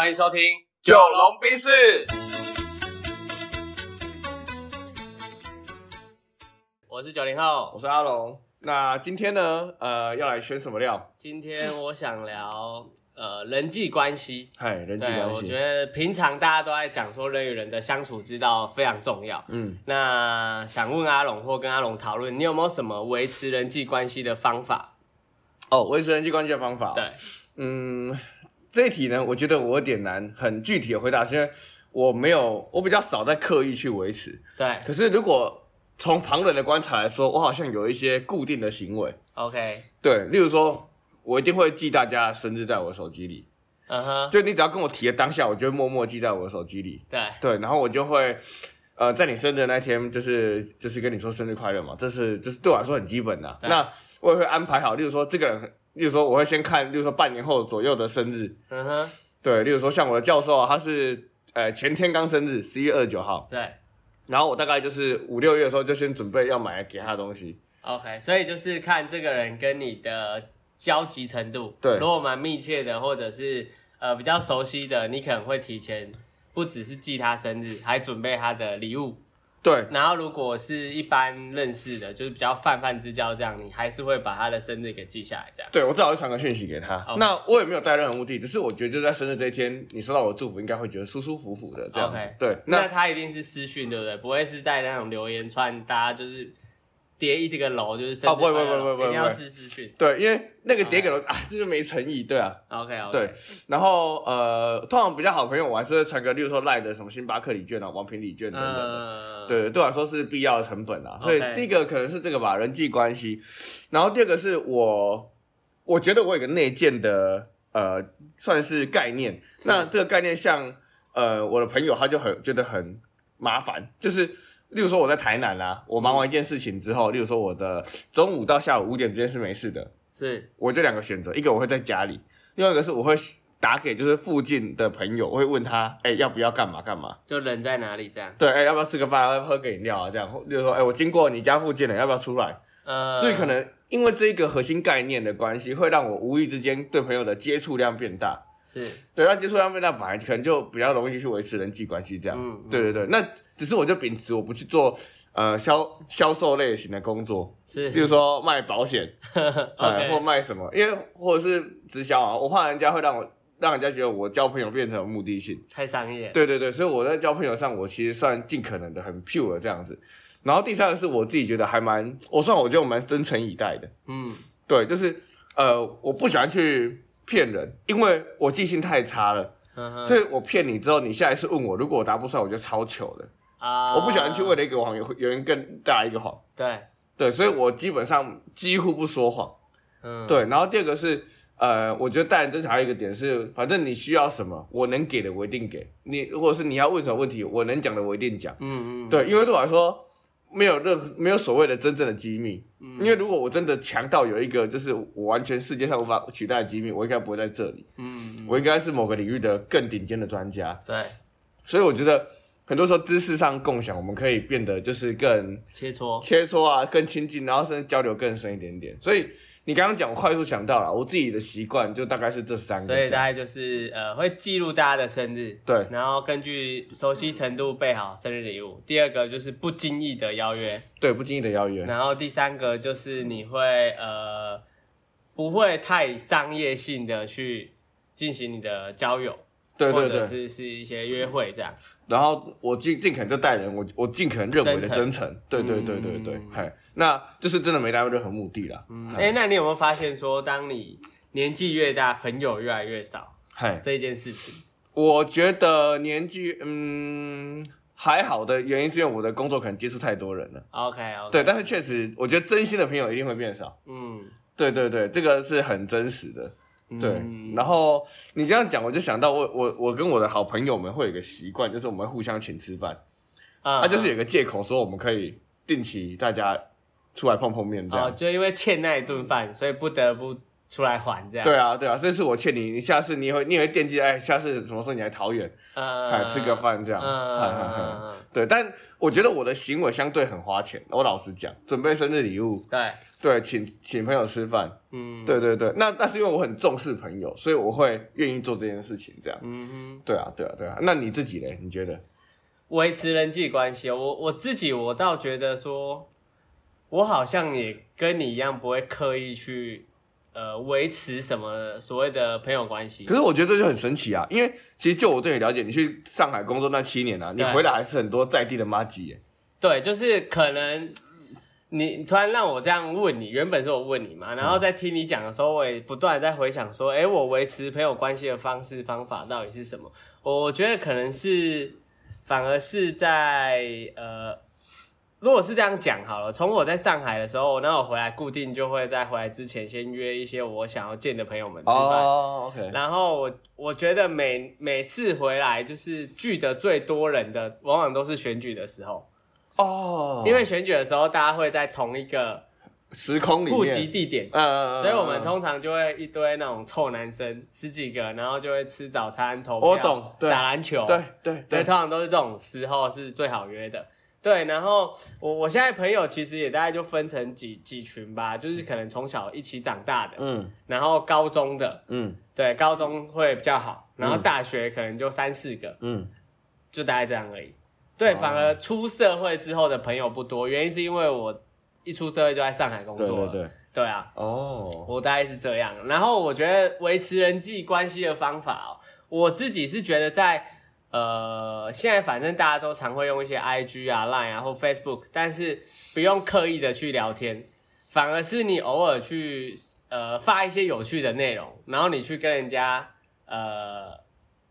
欢迎收听《九龙冰室，我是九零后我。是阿龙。那今天呢，呃，要来选什么料？今天我想聊呃人际关系。嗨，人际对，关系。我觉得平常大家都在讲说人与人的相处之道非常重要。嗯，那想问阿龙或跟阿龙讨论，你有没有什么维持人际关系的方法？哦，维持人际关系的方法。，对，嗯，这一题呢，我觉得我有点难，很具体的回答，是因为我没有，我比较少在刻意去维持。对可是如果从旁人的观察来说，我好像有一些固定的行为。，OK，对，例如说，我一定会记大家生日在我的手机里，嗯哼，就你只要跟我提的当下，我就会默默记在我的手机里。对，对，然后我就会，呃，在你生日的那天，就是就是跟你说生日快乐嘛，这是就是对我来说很基本的啊、那我也会安排好，例如说这个人，例如说我会先看，例如说半年后左右的生日，嗯哼，对，例如说像我的教授啊，他是呃前天刚生日，十一月二十九号，对。然后我大概就是五六月的时候就先准备要买给他的东西，，OK，所以就是看这个人跟你的交集程度。对。如果蛮密切的，或者是呃比较熟悉的，你可能会提前不只是记他生日，还准备他的礼物。对然后如果是一般认识的，就是比较泛泛之交这样，你还是会把他的生日给记下来，这样。对，我至少会传个讯息给他。那我也没有带任何目的，只是我觉得就在生日这一天，你收到我的祝福，应该会觉得舒舒服服的这样。OK 对，那那他一定是私讯，对不对？不会是在那种留言串，大家就是叠一这个楼，就是哦不会不会不会不会一定要私私讯。对，因为那个叠给了啊，这就没诚意，对啊。OK OK，对，然后呃，通常比较好的朋友，我还是会传个，例如说赖的什么星巴克礼券啊、王品礼券等等对，对我来说是必要的成本啊。所以第一个可能是这个吧，人际关系。然后第二个是我，我觉得我有个内建的呃，算是概念。那这个概念像呃，我的朋友他就很觉得很麻烦，就是例如说我在台南啊，我忙完一件事情之后，例如说我的中午到下午五点之间是没事的，是我这两个选择，一个我会在家里，另外一个是我会打给就是附近的朋友，我会问他，哎、要不要干嘛干嘛？就人在哪里这样。对，哎、要不要吃个饭？要不要喝个饮料啊？这样，或例如说，哎、我经过你家附近了，要不要出来？呃，所以可能因为这一个核心概念的关系，会让我无意之间对朋友的接触量变大。是对，那接触量变大，本来可能就比较容易去维持人际关系。这样，嗯嗯对对对。那只是我就秉持我不去做呃销销售类型的工作，是比如说卖保险，呃或卖什么，因为或者是直销啊，我怕人家会让我让人家觉得我交朋友变成有目的性。太商业。对对对，所以我在交朋友上，我其实算尽可能的很 pure 这样子。然后第三个是我自己觉得还蛮，我算我觉得我蛮真诚以待的。嗯，对，就是呃，我不喜欢去骗人，因为我记性太差了，嗯所以我骗你之后，你下一次问我，如果我答不出来，我就超糗的。啊，我不喜欢去为了一个谎有有人更大一个谎。对，对，所以我基本上几乎不说谎。嗯，对，然后第二个是，呃，我觉得待人真诚还有一个点是，反正你需要什么，我能给的我一定给你，如果是你要问什么问题，我能讲的我一定讲。嗯嗯，对，因为对我来说，没有任何没有所谓的真正的机密。嗯因为如果我真的强到有一个就是我完全世界上无法取代的机密，我应该不会在这里，嗯，嗯，我应该是某个领域的更顶尖的专家。对，所以我觉得很多时候知识上共享，我们可以变得就是更切磋，切磋啊，更亲近，然后甚至交流更深一点点。所以你刚刚讲，我快速想到了，我自己的习惯就大概是这三个。所以大概就是呃会记录大家的生日，对然后根据熟悉程度备好生日礼物。第二个就是不经意的邀约，对，不经意的邀约。然后第三个就是你会呃不会太商业性的去进行你的交友，或者对或者，是是一些约会这样。然后我尽尽可能就待人，我我尽可能认为的真诚。对对对对对嗯，嗨、那就是真的没达到任何目的啦。嗯，哎、那你有没有发现说，当你年纪越大，朋友越来越少嗨，这一件事情？我觉得年纪嗯还好的原因是因为我的工作可能接触太多人了。OK OK，对，但是确实，我觉得真心的朋友一定会变少。嗯，对对对，这个是很真实的。对，嗯然后你这样讲，我就想到我我我跟我的好朋友们会有一个习惯，就是我们会互相请吃饭，啊他、就是有个借口说我们可以定期大家出来碰碰面这样。哦，就因为欠那一顿饭，所以不得不出来还这样。对啊，对啊，这次我欠你，你下次你也会你也会惦记，哎，下次什么时候你来桃园，嗯，哎，吃个饭这样。对，但我觉得我的行为相对很花钱，我老实讲，准备生日礼物，对，对，请请朋友吃饭，嗯，对对对，那那是因为我很重视朋友，所以我会愿意做这件事情，这样。嗯哼。对啊，对啊，对啊。那你自己嘞？你觉得？维持人际关系，我我自己我倒觉得说，我好像也跟你一样，不会刻意去呃维持什么所谓的朋友关系可。是我觉得这就很神奇啊，因为其实就我对你了解，你去上海工作那七年啊，你回来还是很多在地的妈吉耶。对，就是可能你你突然让我这样问你，原本是我问你嘛，然后在听你讲的时候，我也不断在回想说，哎，我维持朋友关系的方式方法到底是什么？我觉得可能是反而是在呃。如果是这样讲好了，从我在上海的时候，那我回来固定就会在回来之前先约一些我想要见的朋友们吃饭。哦，OK，然后我我觉得每每次回来就是聚的最多人的，往往都是选举的时候，哦，因为选举的时候大家会在同一个时空里面，户籍地点，呃，所以我们通常就会一堆那种臭男生十几个，然后就会吃早餐、投票、我懂对。打篮球，对对对，对通常都是这种时候是最好约的。对，然后我我现在朋友其实也大概就分成几几群吧，就是可能从小一起长大的，嗯然后高中的，嗯对，高中会比较好，然后大学可能就三四个，嗯，就大概这样而已。对，哦反而出社会之后的朋友不多，原因是因为我一出社会就在上海工作了。对对对，对啊，哦，我大概是这样。然后我觉得维持人际关系的方法哦，我自己是觉得在呃现在反正大家都常会用一些 IG 啊、Line 啊或 Facebook，但是不用刻意的去聊天，反而是你偶尔去呃发一些有趣的内容，然后你去跟人家呃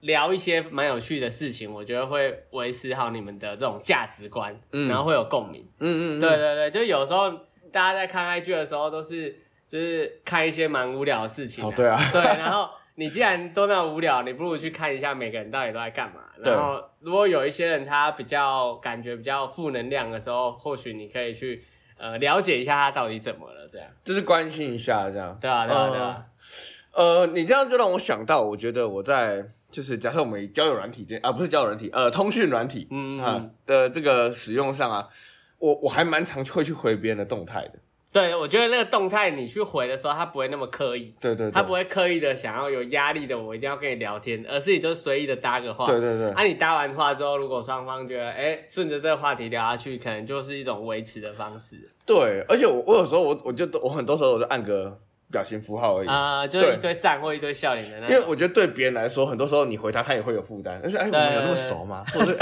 聊一些蛮有趣的事情，我觉得会维持好你们的这种价值观，嗯然后会有共鸣。嗯嗯，嗯对，对对，就有时候大家在看 IG 的时候，都是就是看一些蛮无聊的事情、哦对啊对，然后你既然都那么无聊，你不如去看一下每个人到底都在干嘛。对然后如果有一些人他比较感觉比较负能量的时候，或许你可以去呃了解一下他到底怎么了，这样。就是关心一下这样。对啊，对啊，对啊。呃，你这样就让我想到，我觉得我在就是假设我们交友软体这啊，不是交友软体，呃，通讯软体啊嗯嗯，的这个使用上啊，我我还蛮常会去回别人的动态的。对，我觉得那个动态你去回的时候，他不会那么刻意。对对对，他不会刻意的想要有压力的，我一定要跟你聊天，而是你就随意的搭个话。对对对啊，你搭完话之后，如果双方觉得，哎，顺着这个话题聊下去，可能就是一种维持的方式。对，而且我我有时候我我就我很多时候我就按个表情符号而已。啊、就是一堆赞或一堆笑脸的那种。因为我觉得对别人来说，很多时候你回他，他也会有负担。但是哎，我们有那么熟吗？或者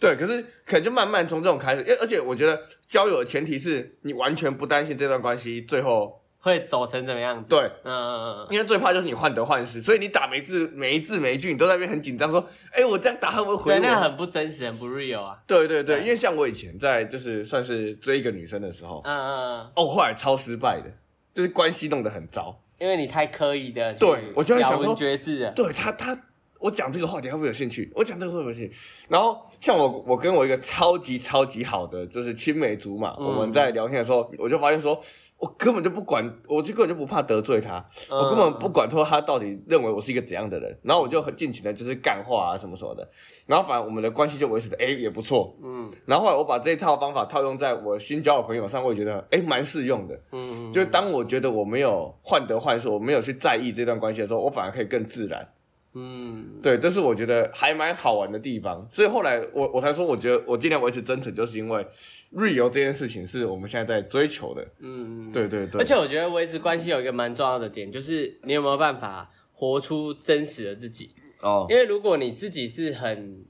对，可是可能就慢慢从这种开始，因为而且我觉得交友的前提是你完全不担心这段关系最后会走成怎么样子？对，嗯嗯嗯因为最怕就是你患得患失，所以你打每字每一字每一句，你都在那边很紧张，说，哎，我这样打会不会回我？那很不真实，很不 real 啊。对对对，对因为像我以前在就是算是追一个女生的时候，嗯嗯嗯，哦，后来超失败的，就是关系弄得很糟。因为你太刻意的，对我就会想说咬文嚼字了。对他他。我讲这个话题，他会不会有兴趣？我讲这个会不会有兴趣？然后像我，我跟我一个超级超级好的就是青梅竹马，嗯我们在聊天的时候，我就发现说，我根本就不管，我就根本就不怕得罪他，嗯我根本不管说他到底认为我是一个怎样的人，然后我就很尽情的就是干话啊什么什么的，然后反正我们的关系就维持的哎也不错，嗯然后后来我把这一套方法套用在我新交的朋友上，我也觉得哎蛮适用的。嗯嗯，就是当我觉得我没有患得患失，我没有去在意这段关系的时候，我反而可以更自然。嗯对，这是我觉得还蛮好玩的地方。所以后来我我才说，我觉得我尽量维持真诚，就是因为 real 这件事情是我们现在在追求的。嗯嗯，对对对，而且我觉得维持关系有一个蛮重要的点，就是你有没有办法活出真实的自己。哦，因为如果你自己是很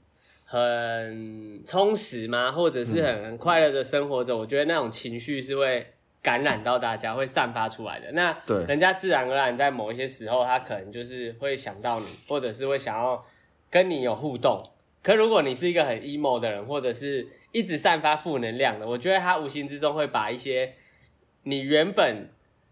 很充实嘛，或者是很很快乐的生活着，我觉得那种情绪是会感染到大家，会散发出来的。那对人家自然而然在某一些时候，他可能就是会想到你，或者是会想要跟你有互动。可如果你是一个很 emo 的人，或者是一直散发负能量的，我觉得他无形之中会把一些你原本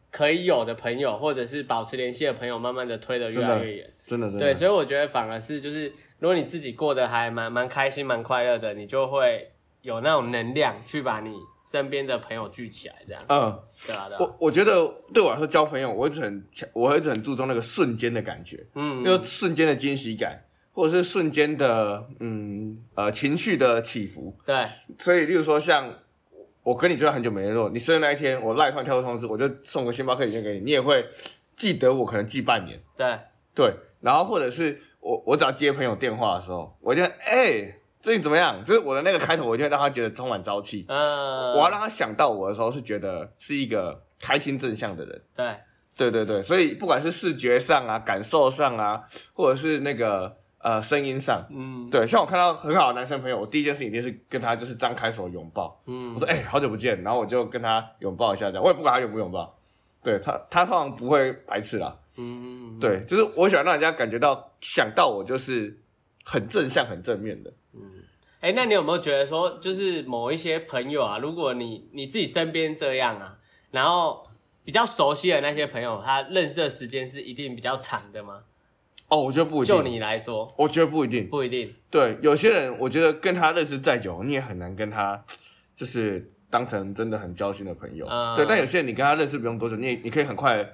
可以有的朋友，或者是保持联系的朋友，慢慢的推得越来越远。真的真的对，所以我觉得反而是就是，如果你自己过得还蛮蛮开心、蛮快乐的，你就会有那种能量去把你身边的朋友聚起来，这样，嗯，对啊，对啊，我我觉得对我来说交朋友，我一直很强，我一直很注重那个瞬间的感觉，嗯，那个瞬间的惊喜感，或者是瞬间的嗯呃情绪的起伏。对，所以，例如说像我跟你就算很久没联络，你生日那一天，我赖突然跳出通知，我就送个星巴克礼券给你，你也会记得我，可能记半年。对，对，然后或者是我我只要接朋友电话的时候，我就哎、最近怎么样？就是我的那个开头，我就会让他觉得充满朝气。嗯，我要让他想到我的时候，是觉得是一个开心正向的人。对，对对对，所以不管是视觉上啊、感受上啊，或者是那个呃声音上，嗯，对，像我看到很好的男生朋友，我第一件事情一定是跟他就是张开手拥抱。嗯我，说哎、好久不见，然后我就跟他拥抱一下，这样我也不管他拥不拥抱。对他，他通常不会排斥啦。嗯，对，就是我喜欢让人家感觉到想到我就是很正向、很正面的。嗯哎、那你有没有觉得说，就是某一些朋友啊，如果你你自己身边这样啊，然后比较熟悉的那些朋友，他认识的时间是一定比较长的吗？哦，我觉得不一定。就你来说，我觉得不一定。不一定。对，有些人我觉得跟他认识再久，你也很难跟他就是当成真的很交心的朋友。嗯对，但有些人你跟他认识不用多久，你你可以很快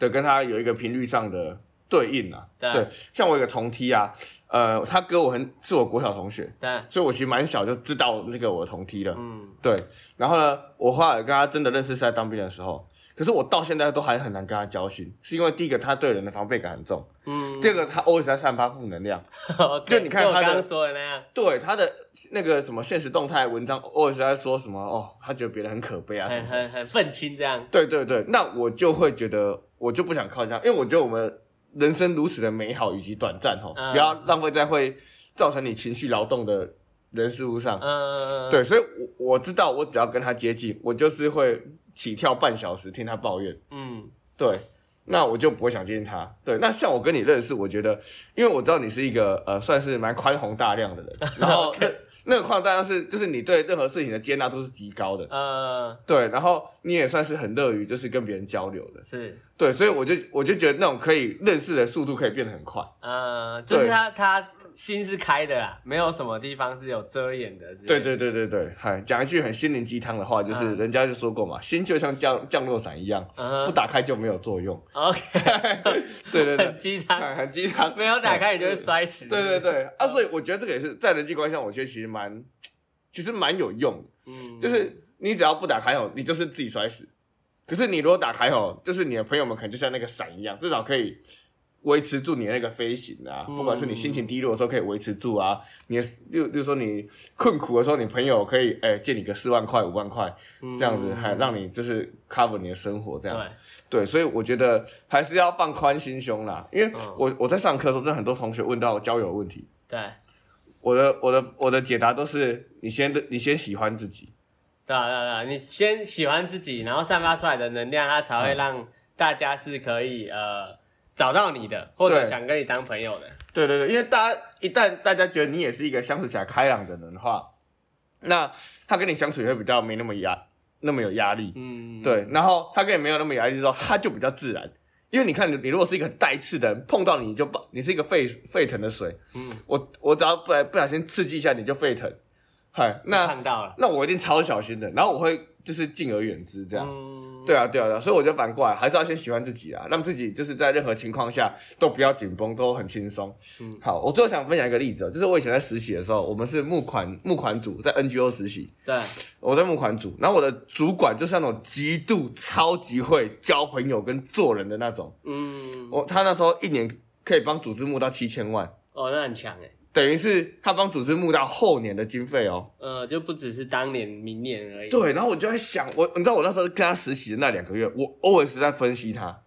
的跟他有一个频率上的对应啊。对像我有个同梯啊，呃，他哥我很是我国小同学，对，所以我其实蛮小就知道那个我的同梯了。嗯，对，然后呢，我后来跟他真的认识是在当兵的时候，可是我到现在都还很难跟他交心，是因为第一个他对人的防备感很重，嗯，第二个他 always 在散发负能量。就你看他刚刚说的那样，对他的那个什么现实动态文章，偶尔是在说什么哦，他觉得别人很可悲啊。很很很愤青这样。对对对，那我就会觉得我就不想靠近他，因为我觉得我们人生如此的美好以及短暂哦，嗯不要浪费在会造成你情绪劳动的人事物上。嗯，对，所以我我知道，我只要跟他接近，我就是会起跳半小时听他抱怨。嗯，对，那我就不会想接近他。对，那像我跟你认识，我觉得，因为我知道你是一个呃，算是蛮宽宏大量的人，然后那那个宽宏大量是就是你对任何事情的接纳度是极高的，嗯，对，然后你也算是很乐于就是跟别人交流的，是，对，所以我就我就觉得那种可以认识的速度可以变得很快。嗯，就是对他他心是开的啦，没有什么地方是有遮掩的。对，对对对对，嗨，讲一句很心灵鸡汤的话，就是嗯人家就说过嘛，心就像降降落伞一样，嗯不打开就没有作用。，OK，对对对很，鸡汤，很很鸡汤，没有打开你就会摔死。对对，对啊，所以我觉得这个也是在人际关系上，我觉得其实蛮，其实蛮有用的。嗯，就是你只要不打开吼，你就是自己摔死。可是你如果打开吼，就是你的朋友们可能就像那个伞一样，至少可以维持住你的那个飞行啊。嗯。不管是你心情低落的时候可以维持住啊，你的，例如例如说你困苦的时候，你朋友可以哎、借你个四万块五万块嗯。这样子，还让你就是 cover 你的生活这样。对，对，所以我觉得还是要放宽心胸啦，因为嗯。我我在上课的时候，真的很多同学问到交友问题，对，我的我的我的解答都是你先你先喜欢自己，对啊对啊对啊，你先喜欢自己，然后散发出来的能量，它才会让大家是可以呃找到你的，或者想跟你当朋友的。对对对，因为大家一旦大家觉得你也是一个相处起来开朗的人的话，那他跟你相处也会比较没那么压那么有压力，嗯，对，然后他跟你没有那么有压力之后，他就比较自然。因为你看，你你如果是一个很带刺的人，碰到你就把你是一个沸沸腾的水，嗯，我我只要不不小心刺激一下你就沸腾，嗨，那看到了，那我一定超小心的，然后我会就是敬而远之这样。嗯，对啊，对啊，对啊，所以我就反过来，还是要先喜欢自己啊，让自己就是在任何情况下都不要紧绷，都很轻松。嗯。好，我最后想分享一个例子哦，就是我以前在实习的时候，我们是募款募款组，在 NGO 实习，对，我在募款组，然后我的主管就是那种极度超级会交朋友跟做人的那种，嗯，我他那时候一年可以帮组织募到七千万，哦，那很强哎，等于是他帮组织募到后年的经费哦。呃，就不只是当年、明年而已。对，然后我就在想，我你知道我那时候跟他实习的那两个月，我 always 在分析他，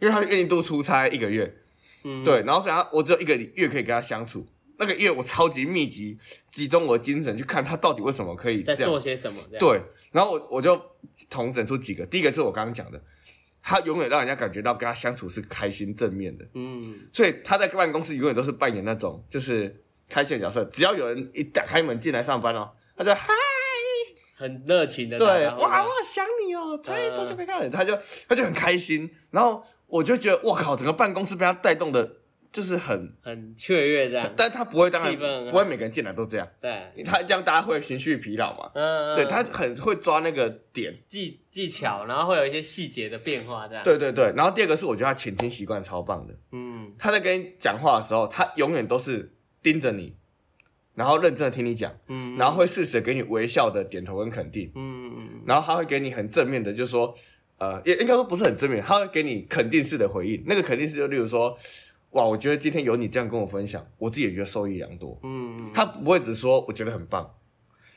因为他愿意多出差一个月，嗯，对，然后所以他我只有一个月可以跟他相处，那个月我超级密集集中我的精神去看他到底为什么可以这样在做，些什么？对，然后我我就统整出几个，第一个就是我刚刚讲的，他永远让人家感觉到跟他相处是开心正面的，嗯，所以他在办公室永远都是扮演那种就是开心的角色，只要有人一打开门进来上班哦，他就嗨。很热情的，对，哇，我想你哦，才多久没看到你，他就他就很开心，然后我就觉得，我靠，整个办公室被他带动的就是很，很雀跃这样。但他不会，当然不会每个人进来都这样，对，他这样大家会情绪疲劳嘛。嗯，对他很会抓那个点，技技巧，然后会有一些细节的变化这样。，对对对。然后第二个是我觉得他倾听习惯超棒的，嗯。他在跟你讲话的时候，他永远都是盯着你，然后认真的听你讲，嗯，然后会适时地给你微笑的点头跟肯定，嗯嗯然后他会给你很正面的，就是说，呃，也应该说不是很正面，他会给你肯定式的回应。那个肯定式就例如说，哇，我觉得今天有你这样跟我分享，我自己也觉得受益良多。嗯嗯，他不会只说我觉得很棒，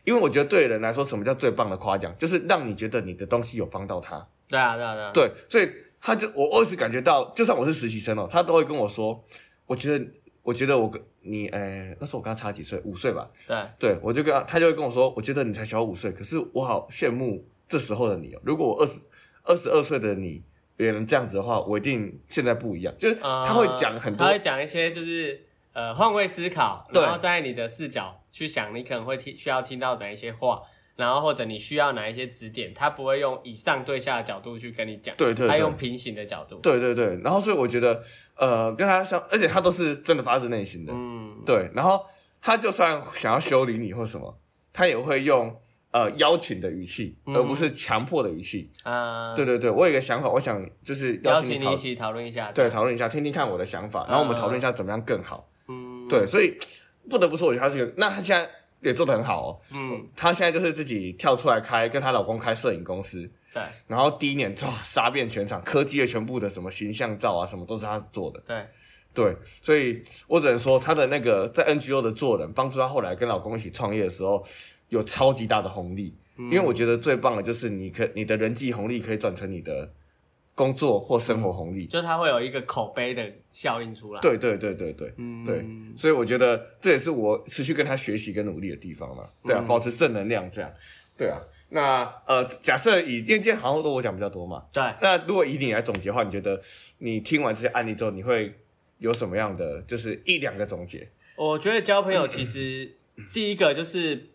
因为我觉得对人来说，什么叫最棒的夸奖，就是让你觉得你的东西有帮到他。对啊对啊对啊，对，所以他就我我一直感觉到，就算我是实习生哦，他都会跟我说，我觉得我觉得我跟你，呃，那时候我跟他差几岁，五岁吧。对，对，我就跟他，他就会跟我说，我觉得你才小我五岁，可是我好羡慕这时候的你哦。如果我二十二十二岁的你也能这样子的话，我一定现在不一样。就是呃他会讲很多他会讲一些就是呃换位思考，然后在你的视角去想，你可能会听需要听到的一些话，然后或者你需要哪一些指点，他不会用以上对下的角度去跟你讲，对对对。他用平行的角度，对对对，然后所以我觉得，呃，跟他相，而且他都是真的发自内心的，嗯，对。然后他就算想要修理你或什么，他也会用呃邀请的语气，嗯而不是强迫的语气。啊，对对对，我有一个想法，我想就是邀请你讨请你一起讨论一下，对讨论一下，听听看我的想法，然后我们讨论一下怎么样更好。嗯，对，所以不得不说，我觉得他是一个，那他现在也做得很好哦。嗯，她现在就是自己跳出来开，跟她老公开摄影公司，对然后第一年哇杀遍全场，科技的全部的什么形象照啊，什么都是她做的。对，对，所以我只能说她的那个在 NGO 的做人，帮助她后来跟老公一起创业的时候，有超级大的红利。因为我觉得最棒的就是你可你的人际红利可以转成你的工作或生活红利。就它会有一个口碑的效应出来，，对对对对对。嗯，对，所以我觉得这也是我持续跟他学习跟努力的地方嘛。对啊，嗯保持正能量这样。对啊，那呃，假设以因为今天好像都我讲比较多嘛，对，那如果以你来总结的话，你觉得你听完这些案例之后，你会有什么样的就是一两个总结？我觉得交朋友其实第一个就是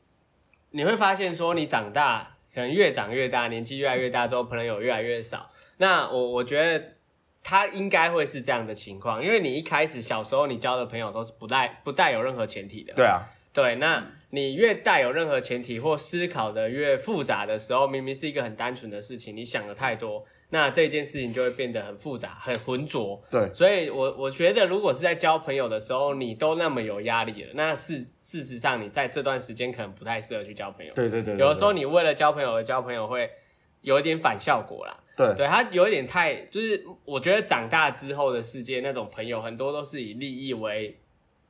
你会发现说你长大，可能越长越大，年纪越来越大之后，朋友越来越少。那我我觉得他应该会是这样的情况，因为你一开始小时候你交的朋友都是不带不带有任何前提的。对啊，对，那你越带有任何前提或思考的越复杂的时候，明明是一个很单纯的事情，你想的太多，那这件事情就会变得很复杂、很浑浊。对所以我我觉得，如果是在交朋友的时候，你都那么有压力了，那事事实上你在这段时间可能不太适合去交朋友。对对对，有的时候你为了交朋友而交朋友，会有一点反效果啦。对对他有一点太，就是我觉得长大之后的世界，那种朋友很多都是以利益为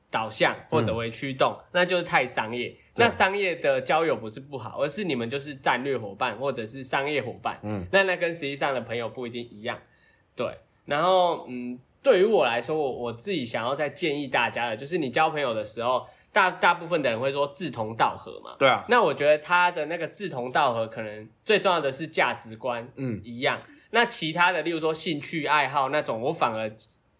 导向或者为驱动，那就是太商业。那商业的交友不是不好，而是你们就是战略伙伴或者是商业伙伴。嗯，那那跟实际上的朋友不一定一样。对，然后嗯，对于我来说，我我自己想要再建议大家的，就是你交朋友的时候，大大部分的人会说志同道合嘛。对啊，那我觉得他的那个志同道合，可能最重要的是价值观嗯，一样。那其他的，例如说兴趣爱好那种，我反而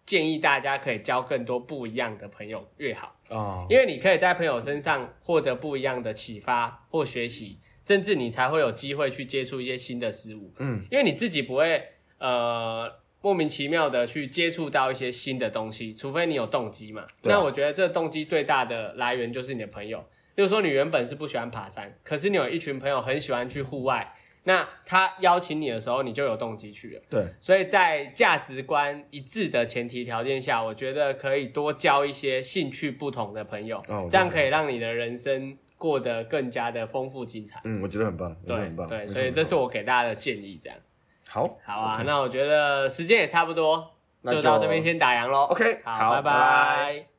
建议大家可以交更多不一样的朋友越好，哦，因为你可以在朋友身上获得不一样的启发或学习，甚至你才会有机会去接触一些新的事物。嗯，因为你自己不会呃莫名其妙的去接触到一些新的东西，除非你有动机嘛。啊那我觉得这动机最大的来源就是你的朋友。例如说，你原本是不喜欢爬山，可是你有一群朋友很喜欢去户外，那他邀请你的时候，你就有动机去了。对，所以在价值观一致的前提条件下，我觉得可以多交一些兴趣不同的朋友，哦这样可以让你的人生过得更加的丰富精彩。嗯，我觉得很棒，对很棒，对，所以这是我给大家的建议，这样。好，好啊那我觉得时间也差不多，就就到这边先打烊喽。OK，好，好拜拜。拜拜